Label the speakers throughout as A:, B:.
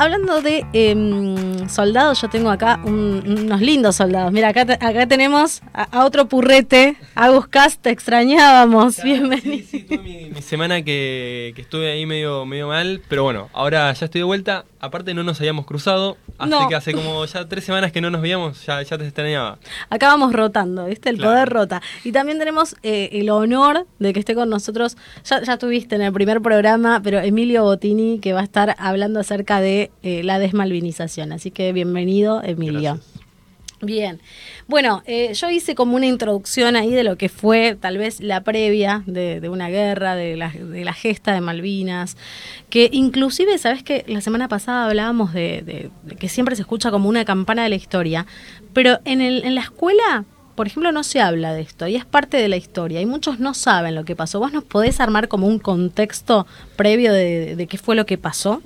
A: hablando de em, soldados, yo tengo acá unos lindos soldados. Mira, acá, acá tenemos a, otro purrete. Agus Cast, te extrañábamos. Bienvenido.
B: Sí, sí, mi, semana que, estuve ahí medio, medio mal, pero bueno, ahora ya estoy de vuelta. Aparte no nos habíamos cruzado, así que hace como ya tres semanas que no nos veíamos, ya, ya te extrañaba.
A: Acá vamos rotando, ¿viste? El poder rota. Y también tenemos eh, el honor de que esté con nosotros, ya, ya tuviste en el primer programa, pero Emilio Bottini, que va a estar hablando acerca de eh, la desmalvinización. Así que bienvenido, Emilio. Bien, bueno, eh, yo hice como una introducción ahí de lo que fue tal vez la previa de, una guerra, de la, de la, gesta de Malvinas, que inclusive, ¿sabes que La semana pasada hablábamos de, que siempre se escucha como una campana de la historia, pero en, el, en la escuela por ejemplo, no se habla de esto y es parte de la historia y muchos no saben lo que pasó. ¿Vos nos podés armar como un contexto previo de, qué fue lo que pasó?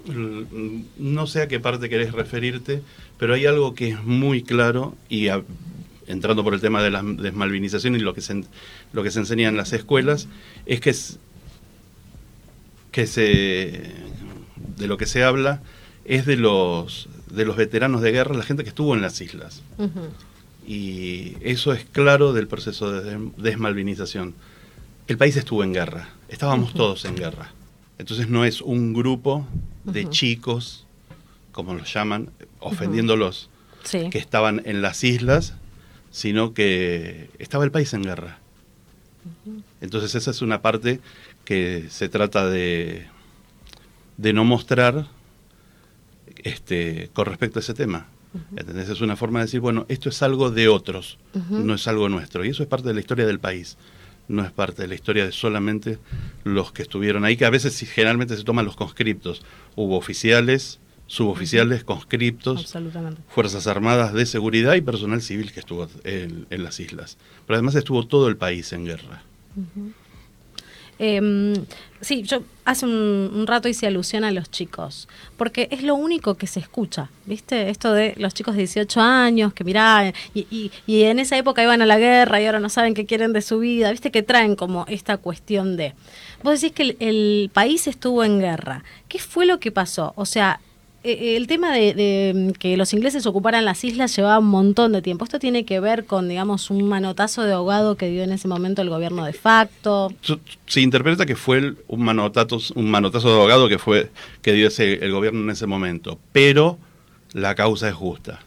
C: No sé a qué parte querés referirte, pero hay algo que es muy claro y entrando por el tema de la desmalvinización y lo que se, lo que se enseña en las escuelas, es que, es, que se, de lo que se habla es de los, de los veteranos de guerra, la gente que estuvo en las islas. Y eso es claro del proceso de desmalvinización. El país estuvo en guerra, estábamos todos en guerra. Entonces no es un grupo de chicos, como los llaman, ofendiéndolos, que estaban en las islas, sino que estaba el país en guerra. Entonces esa es una parte que se trata de, de no mostrar este, con respecto a ese tema. Es una forma de decir, bueno, esto es algo de otros, no es algo nuestro. Y eso es parte de la historia del país, no es parte de la historia de solamente los que estuvieron ahí, que a veces generalmente se toman los conscriptos. Hubo oficiales, suboficiales, conscriptos, Fuerzas Armadas de Seguridad y personal civil que estuvo en, las islas. Pero además estuvo todo el país en guerra.
A: Eh, sí, yo hace un, rato hice alusión a los chicos, porque es lo único que se escucha, ¿viste? Esto de los chicos de 18 años que mirá, y, y, en esa época iban a la guerra y ahora no saben qué quieren de su vida, ¿viste? Que traen como esta cuestión de... Vos decís que el país estuvo en guerra. ¿Qué fue lo que pasó? O sea, el tema de, mm, que los ingleses ocuparan las islas llevaba un montón de tiempo. ¿Esto tiene que ver con, digamos, un manotazo de ahogado que dio en ese momento el gobierno de facto?
C: Se interpreta que fue un, manotazo, un manotazo de ahogado que fue que dio ese, el gobierno en ese momento, pero la causa es justa.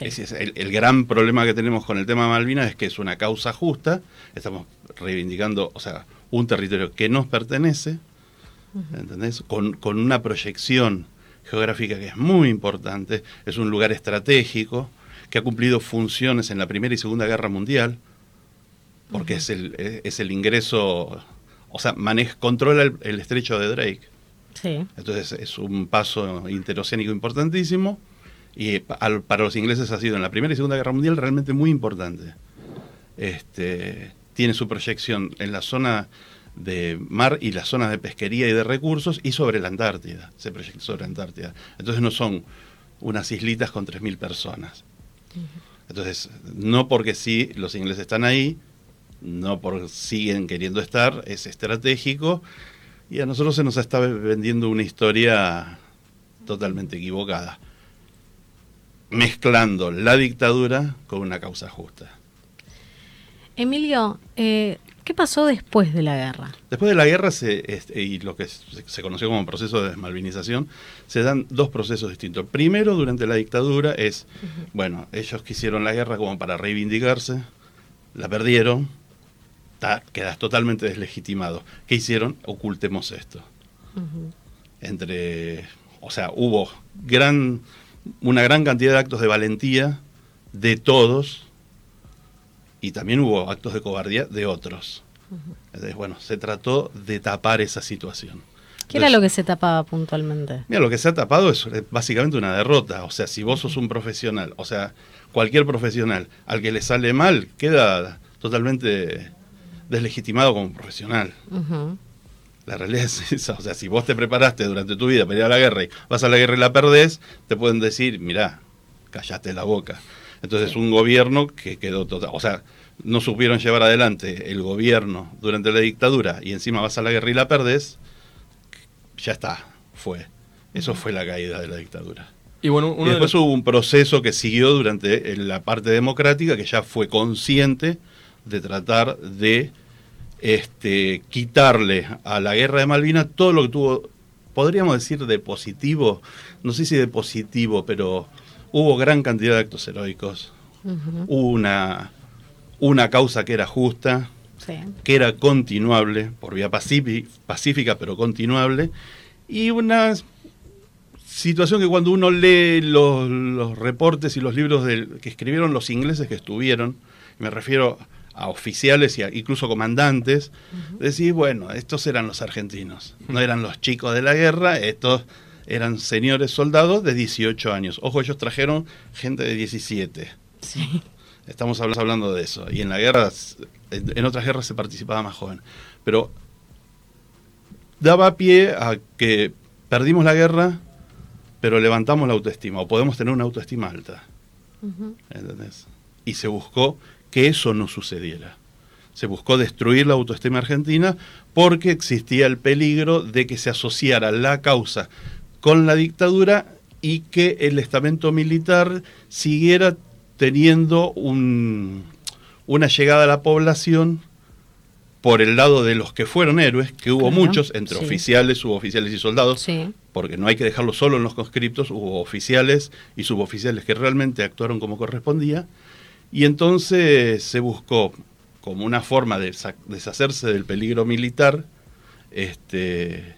C: el, el, gran problema que tenemos con el tema de Malvinas es que es una causa justa, estamos reivindicando, o sea, un territorio que nos pertenece, ¿entendés? Con, con una proyección geográfica que es muy importante, es un lugar estratégico, que ha cumplido funciones en la Primera y Segunda Guerra Mundial, porque es, el, es el ingreso, o sea, maneja, controla el, estrecho de Drake. Sí. Entonces es un paso interoceánico importantísimo y para los ingleses ha sido en la Primera y Segunda Guerra Mundial realmente muy importante. Este, tiene su proyección en la zona de mar y las zonas de pesquería y de recursos y sobre la Antártida, se proyecta sobre la Antártida. Entonces no son unas islitas con 3.000 personas. Entonces, no porque sí los ingleses están ahí, no porque siguen queriendo estar, es estratégico y a nosotros se nos está vendiendo una historia totalmente equivocada, mezclando la dictadura con una causa justa.
A: Emilio, eh, ¿Qué pasó después de la guerra?
C: Después de la guerra se, y lo que se conoció como proceso de desmalvinización, se dan dos procesos distintos. Primero, durante la dictadura, es, bueno, ellos quisieron la guerra como para reivindicarse, la perdieron, quedas totalmente deslegitimado. ¿Qué hicieron? Ocultemos esto. Entre, o sea, hubo gran, una gran cantidad de actos de valentía de todos, y también hubo actos de cobardía de otros. Entonces, bueno, se trató de tapar esa situación.
A: ¿Qué era lo que se tapaba puntualmente?
C: Mira, lo que se ha tapado es básicamente una derrota. O sea, si vos sos un profesional, o sea, cualquier profesional al que le sale mal, queda totalmente deslegitimado como profesional. La realidad es esa. O sea, si vos te preparaste durante tu vida para ir a la guerra y vas a la guerra y la perdés, te pueden decir, mirá, callate la boca. Entonces, un gobierno que quedó total. O sea, no supieron llevar adelante el gobierno durante la dictadura y encima vas a la guerra y la perdés, ya está, fue. Eso fue la caída de la dictadura.
B: Y, bueno,
C: y después hubo un proceso que siguió durante la parte democrática que ya fue consciente de tratar de este, quitarle a la guerra de Malvinas todo lo que tuvo, podríamos decir, de positivo, no sé si de positivo, pero hubo gran cantidad de actos heroicos, hubo una, una causa que era justa, que era continuable, por vía pacífica, pero continuable, y una situación que cuando uno lee los, reportes y los libros que escribieron los ingleses que estuvieron, me refiero a oficiales e incluso comandantes, decís, bueno, estos eran los argentinos, no eran los chicos de la guerra, estos eran señores soldados de 18 años. Ojo, ellos trajeron gente de 17. Sí. Estamos hablando de eso. Y en la guerra, en otras guerras se participaba más joven. Pero daba pie a que perdimos la guerra, pero levantamos la autoestima, o podemos tener una autoestima alta. ¿Entendés? Y se buscó que eso no sucediera. Se buscó destruir la autoestima argentina porque existía el peligro de que se asociara la causa con la dictadura y que el estamento militar siguiera teniendo un, una llegada a la población por el lado de los que fueron héroes, que hubo muchos, entre oficiales, suboficiales y soldados, porque no hay que dejarlo solo en los conscriptos, hubo oficiales y suboficiales que realmente actuaron como correspondía, y entonces se buscó como una forma de deshacerse del peligro militar, este,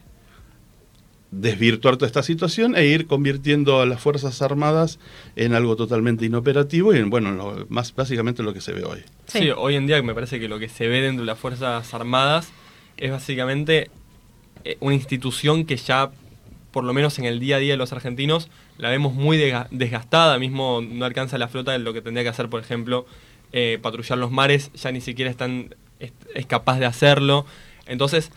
C: desvirtuar toda esta situación e ir convirtiendo a las Fuerzas Armadas en algo totalmente inoperativo y en, bueno, más básicamente lo que se ve hoy.
B: Sí. hoy en día me parece que lo que se ve dentro de las Fuerzas Armadas es básicamente eh, una institución que ya, por lo menos en el día a día de los argentinos, la vemos muy desgastada, mismo no alcanza la flota de lo que tendría que hacer, por ejemplo, eh, patrullar los mares, ya ni siquiera están, es, capaz de hacerlo. Entonces,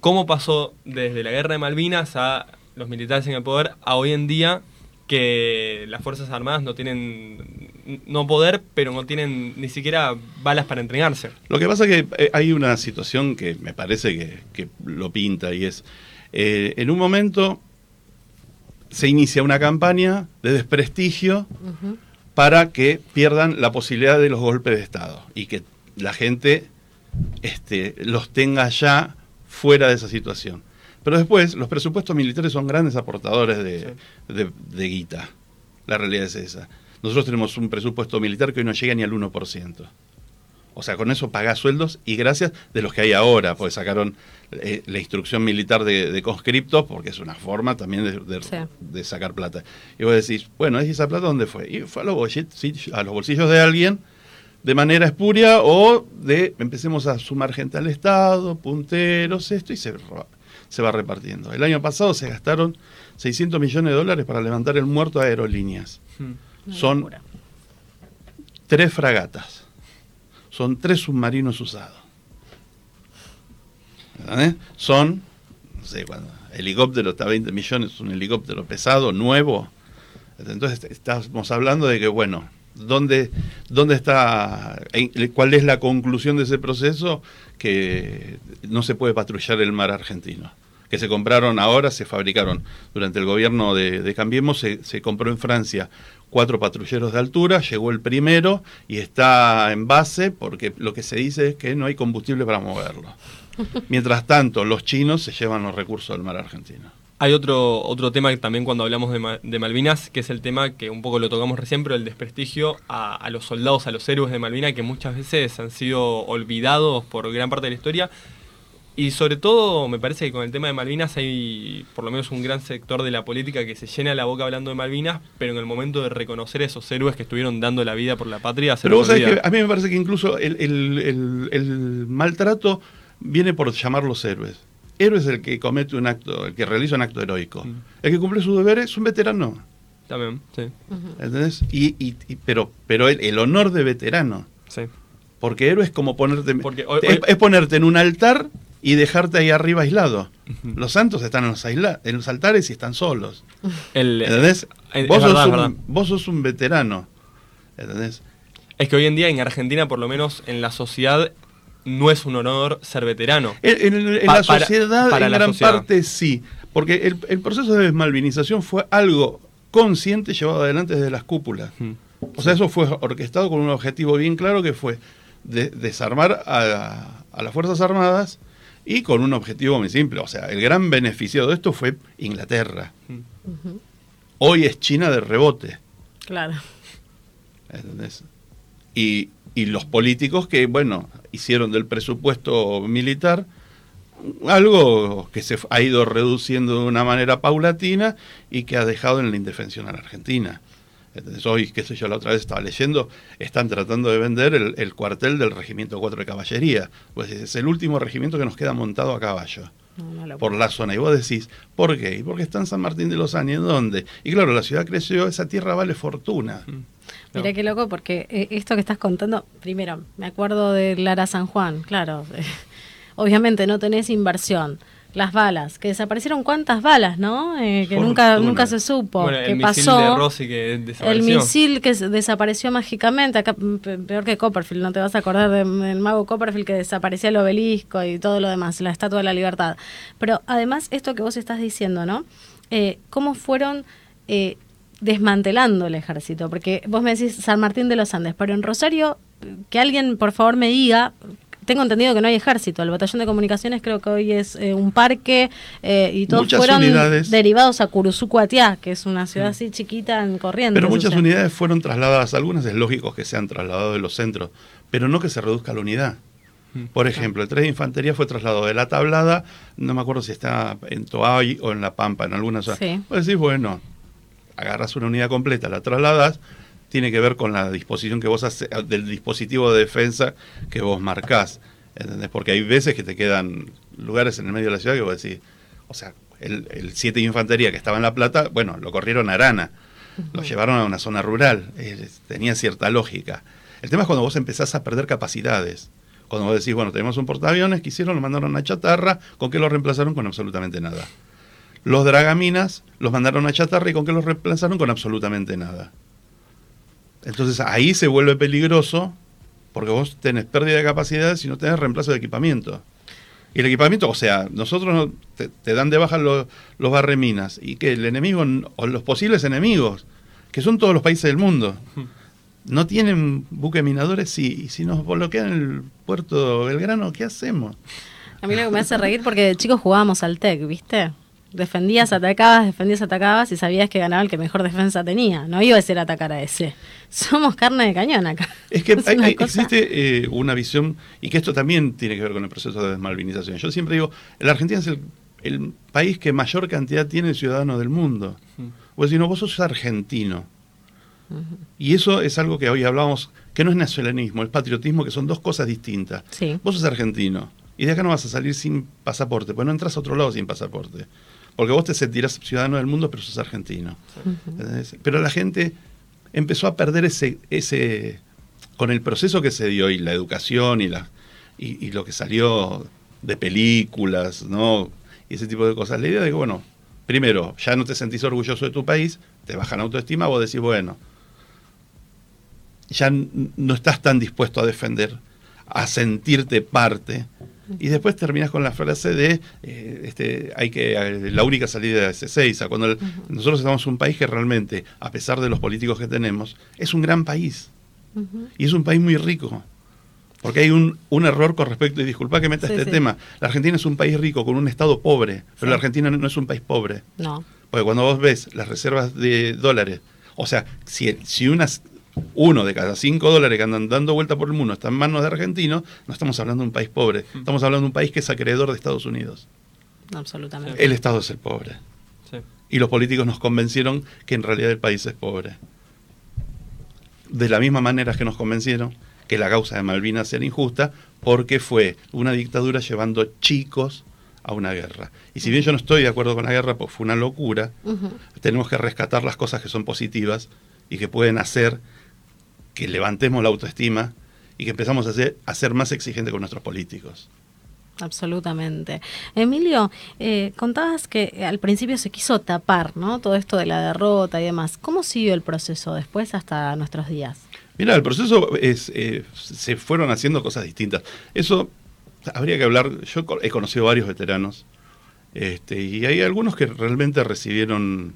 B: ¿cómo pasó desde la guerra de Malvinas a los militares en el poder a hoy en día que las Fuerzas Armadas no tienen no poder, pero no tienen ni siquiera balas para entrenarse.
C: Lo que pasa es que eh, hay una situación que me parece que, lo pinta y es, eh, en un momento se inicia una campaña de desprestigio para que pierdan la posibilidad de los golpes de Estado y que la gente este, los tenga ya fuera de esa situación. Pero después, los presupuestos militares son grandes aportadores de, de guita. La realidad es esa. Nosotros tenemos un presupuesto militar que hoy no llega ni al 1%. O sea, con eso paga sueldos y gracias de los que hay ahora, porque sacaron eh, la instrucción militar de, conscriptos, porque es una forma también de, sacar plata. Y vos decís, bueno, ¿y esa plata dónde fue? Y fue a los, bolsillos, a los bolsillos de alguien de manera espuria o de empecemos a sumar gente al Estado, punteros, esto, y se, se va repartiendo. El año pasado se gastaron 600 millones de dólares para levantar el muerto a aerolíneas. Hmm. Son tres fragatas son tres submarinos usados. Son, no sé, cuando helicóptero está a 20 millones, es un helicóptero pesado, nuevo. Entonces estamos hablando de que, bueno, ¿dónde, dónde está, cuál es la conclusión de ese proceso? Que no se puede patrullar el mar argentino que se compraron ahora, se fabricaron durante el gobierno de, Cambiemos, se, se, compró en Francia cuatro patrulleros de altura, llegó el primero y está en base porque lo que se dice es que no hay combustible para moverlo. Mientras tanto, los chinos se llevan los recursos del mar argentino.
B: Hay otro, otro tema también cuando hablamos de, Malvinas, que es el tema que un poco lo tocamos recién, pero el desprestigio a, a, los soldados, a los héroes de Malvinas, que muchas veces han sido olvidados por gran parte de la historia, y sobre todo, me parece que con el tema de Malvinas hay por lo menos un gran sector de la política que se llena la boca hablando de Malvinas, pero en el momento de reconocer a esos héroes que estuvieron dando la vida por la patria.
C: Se pero vos sabés que a mí me parece que incluso el, maltrato viene por llamarlos héroes. Héroe es el que comete un acto, el que realiza un acto heroico. Mm. El que cumple sus deberes es un veterano.
B: También, sí.
C: ¿Entendés? Y, pero pero el, honor de veterano. Sí. Porque héroe es como ponerte. es ponerte en un altar y dejarte ahí arriba aislado. Los santos están en los, en los altares y están solos. El, ¿Entendés? vos, sos un, vos, sos un, veterano. ¿Entendés?
B: Es que hoy en día en Argentina, por lo menos en la sociedad, no es un honor ser veterano.
C: En, en- en
B: Pa-
C: la sociedad,
B: para
C: en
B: la
C: gran
B: sociedad.
C: parte sí, porque el, el proceso de desmalvinización fue algo consciente llevado adelante desde las cúpulas.
B: Mm.
C: O sea, eso fue orquestado con un objetivo bien claro que fue de- desarmar a, a las Fuerzas Armadas y con un objetivo muy simple. O sea, el gran beneficiado de esto fue Inglaterra.
B: Mm.
C: Hoy es China de rebote.
A: Claro.
C: ¿entendés? Y, y los políticos que, bueno, hicieron del presupuesto militar algo que se ha ido reduciendo de una manera paulatina y que ha dejado en la indefensión a la Argentina. Entonces, hoy, qué sé yo, la otra vez estaba leyendo, están tratando de vender el, el cuartel del Regimiento 4 de Caballería. Pues es el último regimiento que nos queda montado a caballo
A: No, no lo
C: por la zona. Y vos decís, ¿por qué? Y porque está en San Martín de los Años, ¿dónde? Y claro, la ciudad creció, esa tierra vale fortuna.
B: Mm.
A: Mira qué loco, porque eh, esto que estás contando, primero, me acuerdo de Lara San Juan, claro. obviamente no tenés inversión. Las balas, que desaparecieron cuántas balas, ¿no? Eh, que nunca, nunca se supo.
B: Bueno,
A: ¿Qué
B: el misil
A: pasó?
B: de Rossi que
A: El
B: desapareció.
A: misil que desapareció mágicamente, acá mm, pe- peor que Copperfield, no te vas a acordar de- del mago Copperfield que desaparecía el obelisco y todo lo demás, la Estatua de la Libertad. Pero además, esto que vos estás diciendo, ¿no? Eh, ¿Cómo fueron eh, desmantelando el ejército? Porque vos me decís San Martín de los Andes, pero en Rosario, que alguien por favor me diga... Tengo entendido que no hay ejército. El batallón de comunicaciones creo que hoy es eh, un parque eh, y todos
C: Muchas
A: fueron
C: unidades.
A: derivados a Curuzucuatiá, que es una ciudad así chiquita en Corrientes.
C: Pero
A: o
C: muchas
A: sea.
C: unidades fueron trasladadas, algunas es lógico que sean trasladadas de los centros, pero no que se reduzca la unidad.
B: Mm.
C: Por ejemplo, el 3 de Infantería fue trasladado de la tablada, no me acuerdo si está en Toay o en La Pampa, en alguna zona.
A: Sí.
C: Pues decís, bueno, agarras una unidad completa, la trasladas, tiene que ver con la disposición que vos haces, del dispositivo de defensa que vos marcás. ¿entendés? Porque hay veces que te quedan lugares en el medio de la ciudad que vos decís, o sea, el, el 7 de Infantería que estaba en La Plata, bueno, lo corrieron a Arana, lo llevaron a una zona rural, eh, tenía cierta lógica. El tema es cuando vos empezás a perder capacidades. Cuando vos decís, bueno, tenemos un portaaviones que hicieron, lo mandaron a chatarra, ¿con qué lo reemplazaron? Con absolutamente nada. Los dragaminas los mandaron a chatarra y con qué los reemplazaron? Con absolutamente nada. Entonces ahí se vuelve peligroso porque vos tenés pérdida de capacidades y no tenés reemplazo de equipamiento. Y el equipamiento, o sea, nosotros no- te, dan de baja los, los barreminas y que el enemigo o los posibles enemigos, que son todos los países del mundo, no tienen buque minadores sí, y si nos bloquean el puerto Belgrano, ¿qué hacemos?
A: A mí lo que me hace reír porque de chicos jugábamos al TEC, ¿viste? Defendías, atacabas, defendías, atacabas y sabías que ganaba el que mejor defensa tenía. No iba a ser atacar a ese. Somos carne de cañón acá.
C: Es que hay-
A: una
C: hay-
A: cosa-
C: existe eh, una visión, y que esto también tiene que ver con el proceso de desmalvinización. Yo siempre digo, la Argentina es el, el país que mayor cantidad tiene de ciudadanos del mundo.
B: Mm.
C: Vos decís, no, vos sos argentino. Y eso es algo que hoy hablamos, que no es nacionalismo, es patriotismo, que son dos cosas distintas.
A: Sí.
C: Vos sos argentino, y de acá no vas a salir sin pasaporte, pues no entras a otro lado sin pasaporte. Porque vos te sentirás ciudadano del mundo, pero sos argentino. Pero la gente empezó a perder ese, ese, con el proceso que se dio y la educación y, la, y, y lo que salió de películas, ¿no? Y ese tipo de cosas. La idea de que, bueno, primero, ya no te sentís orgulloso de tu país, te bajan autoestima, vos decís, bueno, ya no estás tan dispuesto a defender, a sentirte parte. Y después terminas con la frase de eh, este, hay que eh, la única salida es Ezeiza. Cuando el- nosotros estamos en un país que realmente, a pesar de los políticos que tenemos, es un gran país. Y es un país muy rico. Porque hay un, un error con respecto, y disculpa que meta
A: Sí,
C: este
A: sí.
C: tema, la Argentina es un país rico con un Estado pobre, pero
A: Sí.
C: la Argentina no es un país pobre.
A: No.
C: Porque cuando vos ves las reservas de dólares, o sea, si, si unas, uno de cada cinco dólares que andan dando vuelta por el mundo está en manos de argentinos, no estamos hablando de un país pobre, estamos hablando de un país que es acreedor de Estados Unidos.
A: Absolutamente.
C: El Estado es el pobre.
B: Sí.
C: Y los políticos nos convencieron que en realidad el país es pobre. De la misma manera que nos convencieron que la causa de Malvinas era injusta, porque fue una dictadura llevando chicos a una guerra. Y si bien yo no estoy de acuerdo con la guerra, pues fue una locura, tenemos que rescatar las cosas que son positivas y que pueden hacer que levantemos la autoestima y que empezamos a ser, a ser más exigentes con nuestros políticos.
A: Absolutamente. Emilio, eh, contabas que al principio se quiso tapar, ¿no? Todo esto de la derrota y demás. ¿Cómo siguió el proceso después hasta nuestros días?
C: Mira, el proceso es, eh, se fueron haciendo cosas distintas. Eso habría que hablar. Yo he conocido varios veteranos este, y hay algunos que realmente recibieron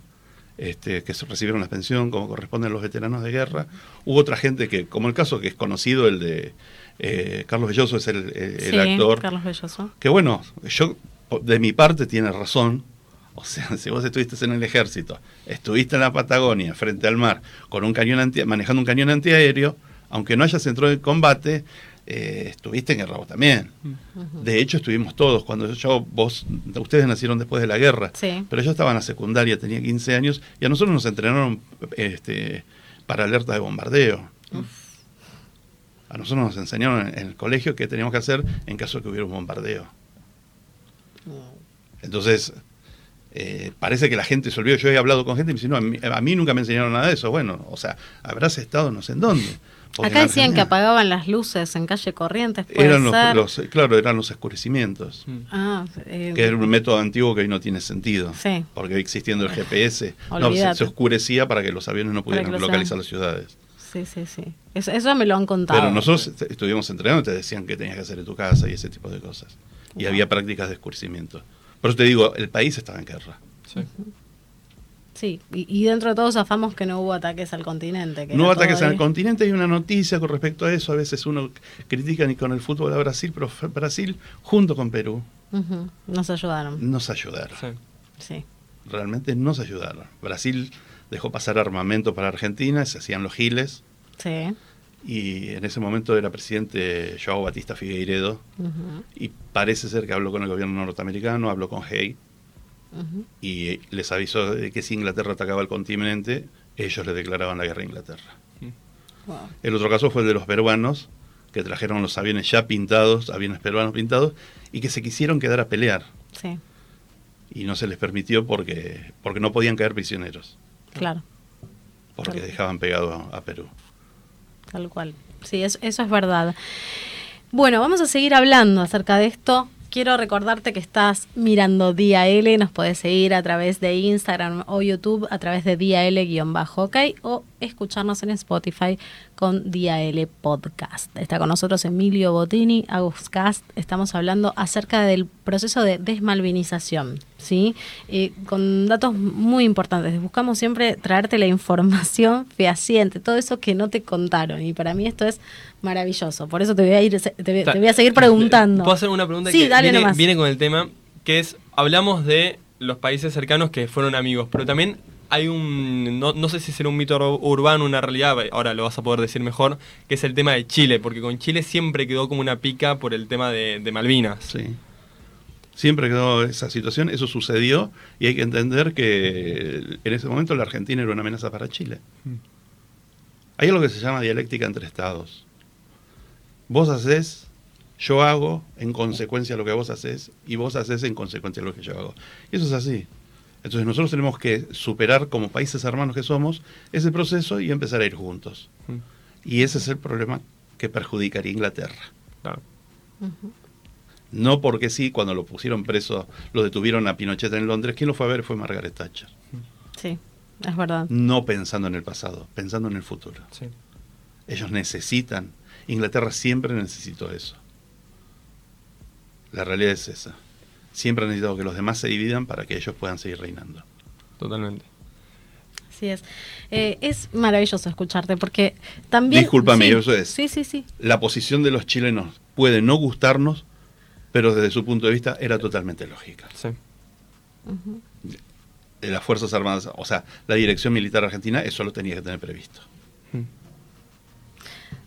C: este, que recibieron la pensión como corresponde a los veteranos de guerra. Hubo otra gente que, como el caso que es conocido, el de eh, Carlos Belloso es el, el, actor.
A: Carlos Belloso.
C: Que bueno, yo de mi parte tiene razón. O sea, si vos estuviste en el ejército, estuviste en la Patagonia, frente al mar, con un cañón anti, manejando un cañón antiaéreo, aunque no hayas entrado en combate, eh, estuviste en guerra vos también. De hecho, estuvimos todos. Cuando yo, vos, ustedes nacieron después de la guerra, pero yo estaba en la secundaria, tenía 15 años, y a nosotros nos entrenaron este, para alerta de bombardeo. A nosotros nos enseñaron en, el colegio qué teníamos que hacer en caso de que hubiera un bombardeo. Entonces, eh, parece que la gente se olvidó. Yo he hablado con gente y me dice, no, a mí, nunca me enseñaron nada de eso. Bueno, o sea, habrás estado no sé en dónde.
A: Acá decían que apagaban las luces en calle Corrientes.
C: Eran los, claro, eran los escurecimientos. Mm. Ah, eh, que era un método antiguo que hoy no tiene sentido. Sí. Porque existiendo el GPS, no, se, oscurecía para que los aviones no pudieran localizar las ciudades.
A: Sí, sí, sí. Eso, me lo han contado.
C: Pero nosotros estuvimos entrenando y te decían que tenías que hacer en tu casa y ese tipo de cosas. Y había prácticas de escurecimiento. Por eso te digo, el país estaba en guerra.
A: Sí. Sí, y, dentro de todos afamos que no hubo ataques al continente.
C: no hubo ataques al continente, hay una noticia con respecto a eso. A veces uno critica ni con el fútbol a Brasil, pero Brasil junto con Perú.
A: Nos ayudaron.
C: Nos ayudaron. Sí. Realmente nos ayudaron. Brasil dejó pasar armamento para Argentina, se hacían los giles. Sí. Y en ese momento era presidente Joao Batista Figueiredo. Y parece ser que habló con el gobierno norteamericano, habló con Y les avisó de que si Inglaterra atacaba el continente, ellos le declaraban la guerra a Inglaterra. El otro caso fue el de los peruanos, que trajeron los aviones ya pintados, aviones peruanos pintados, y que se quisieron quedar a pelear. Y no se les permitió porque, porque no podían caer prisioneros.
A: Claro.
C: Porque dejaban pegado a, Perú.
A: Tal cual. Sí, eso es verdad. Bueno, vamos a seguir hablando acerca de esto Quiero recordarte que estás mirando Día L, nos puedes seguir a través de Instagram o YouTube a través de Día L-OK o escucharnos en Spotify con Día L Podcast. Está con nosotros Emilio Botini, Aguscast. Estamos hablando acerca del proceso de desmalvinización, ¿sí? Eh, con datos muy importantes. Buscamos siempre traerte la información fehaciente, todo eso que no te contaron. Y para mí esto es maravilloso. Por eso te voy a ir, te, voy a seguir preguntando.
B: ¿Puedo hacer una pregunta que viene, con el tema? Que es, hablamos de los países cercanos que fueron amigos, pero también hay un, no, sé si será un mito urbano, una realidad, ahora lo vas a poder decir mejor, que es el tema de Chile, porque con Chile siempre quedó como una pica por el tema de, Malvinas.
C: Sí. Siempre quedó esa situación, eso sucedió y hay que entender que en ese momento la Argentina era una amenaza para Chile. Mm. Hay algo que se llama dialéctica entre estados. Vos haces, yo hago en consecuencia lo que vos haces y vos haces en consecuencia lo que yo hago. Y eso es así. Entonces nosotros tenemos que superar como países hermanos que somos ese proceso y empezar a ir juntos. Mm. Y ese es el problema que perjudicaría a Inglaterra. No porque sí, cuando lo pusieron preso, lo detuvieron a Pinochet en Londres, quien lo fue a ver fue Margaret Thatcher.
A: Sí, es verdad.
C: No pensando en el pasado, pensando en el futuro. Sí. Ellos necesitan Inglaterra siempre necesitó eso. La realidad es esa. Siempre ha necesitado que los demás se dividan para que ellos puedan seguir reinando.
B: Totalmente.
A: Así es. Eh, es maravilloso escucharte porque también...
C: Discúlpame, eso es.
A: Sí, sí, sí.
C: La posición de los chilenos puede no gustarnos, pero desde su punto de vista era totalmente lógica. Sí. De las Fuerzas Armadas, o sea, la Dirección Militar Argentina, eso lo tenía que tener previsto.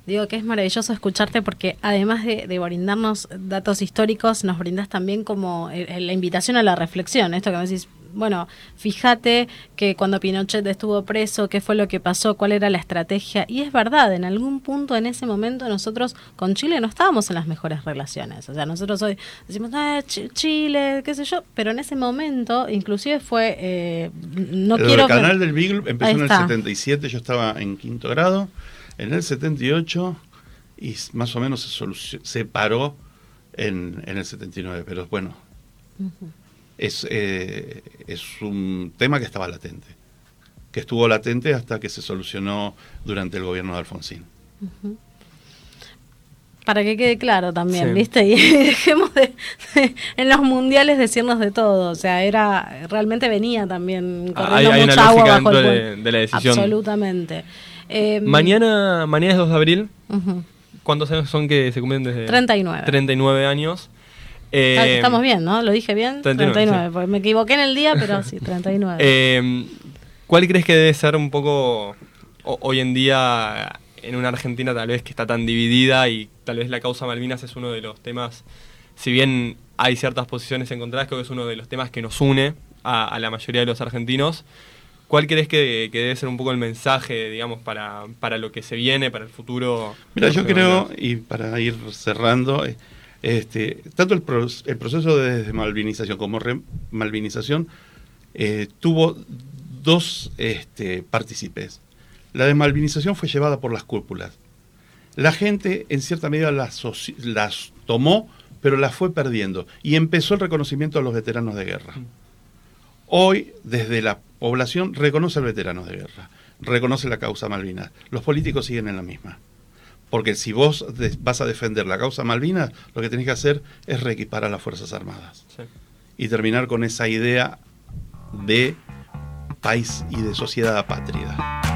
A: Digo que es maravilloso escucharte porque además de, brindarnos datos históricos, nos brindas también como eh, eh, la invitación a la reflexión. Esto que me decís, bueno, fíjate que cuando Pinochet estuvo preso, qué fue lo que pasó, cuál era la estrategia. Y es verdad, en algún punto en ese momento nosotros con Chile no estábamos en las mejores relaciones. O sea, nosotros hoy decimos, ah, Chile, qué sé yo, pero en ese momento inclusive fue, eh, no quiero...
C: El canal del Beagle empezó en el 77, yo estaba en quinto grado en el 78 y más o menos se, se paró en, el 79, pero bueno, es, eh, es un tema que estaba latente, que estuvo latente hasta que se solucionó durante el gobierno de Alfonsín.
A: Para que quede claro también, ¿viste? Y dejemos de, en los mundiales decirnos de todo. O sea, era realmente venía también
B: corriendo hay, mucha agua bajo el de, la decisión.
A: Absolutamente.
B: Em, mañana, mañana es 2 de abril. ¿Cuántos años son que se cumplen desde?
A: 39.
B: 39 años.
A: Eh, Estamos bien, ¿no? ¿Lo dije bien? 39. porque me equivoqué en el día, pero sí, 39.
B: Eh, ¿Cuál crees que debe ser un poco hoy en día en una Argentina tal vez que está tan dividida y tal vez la causa Malvinas es uno de los temas, si bien hay ciertas posiciones encontradas, creo que es uno de los temas que nos une a, la mayoría de los argentinos. ¿Cuál crees que, debe ser un poco el mensaje, digamos, para, para lo que se viene, para el futuro?
C: Mira, yo creo, y para ir cerrando, eh, este, tanto el, proceso de desmalvinización como remalvinización eh, tuvo dos este, partícipes. La desmalvinización fue llevada por las cúpulas. La gente en cierta medida las, tomó, pero las fue perdiendo. Y empezó el reconocimiento a los veteranos de guerra. Hoy, desde la población, reconoce al veterano de guerra, reconoce la causa Malvinas. Los políticos siguen en la misma. Porque si vos vas a defender la causa Malvinas, lo que tenés que hacer es reequipar a las Fuerzas Armadas. Y terminar con esa idea de país y de sociedad apátrida.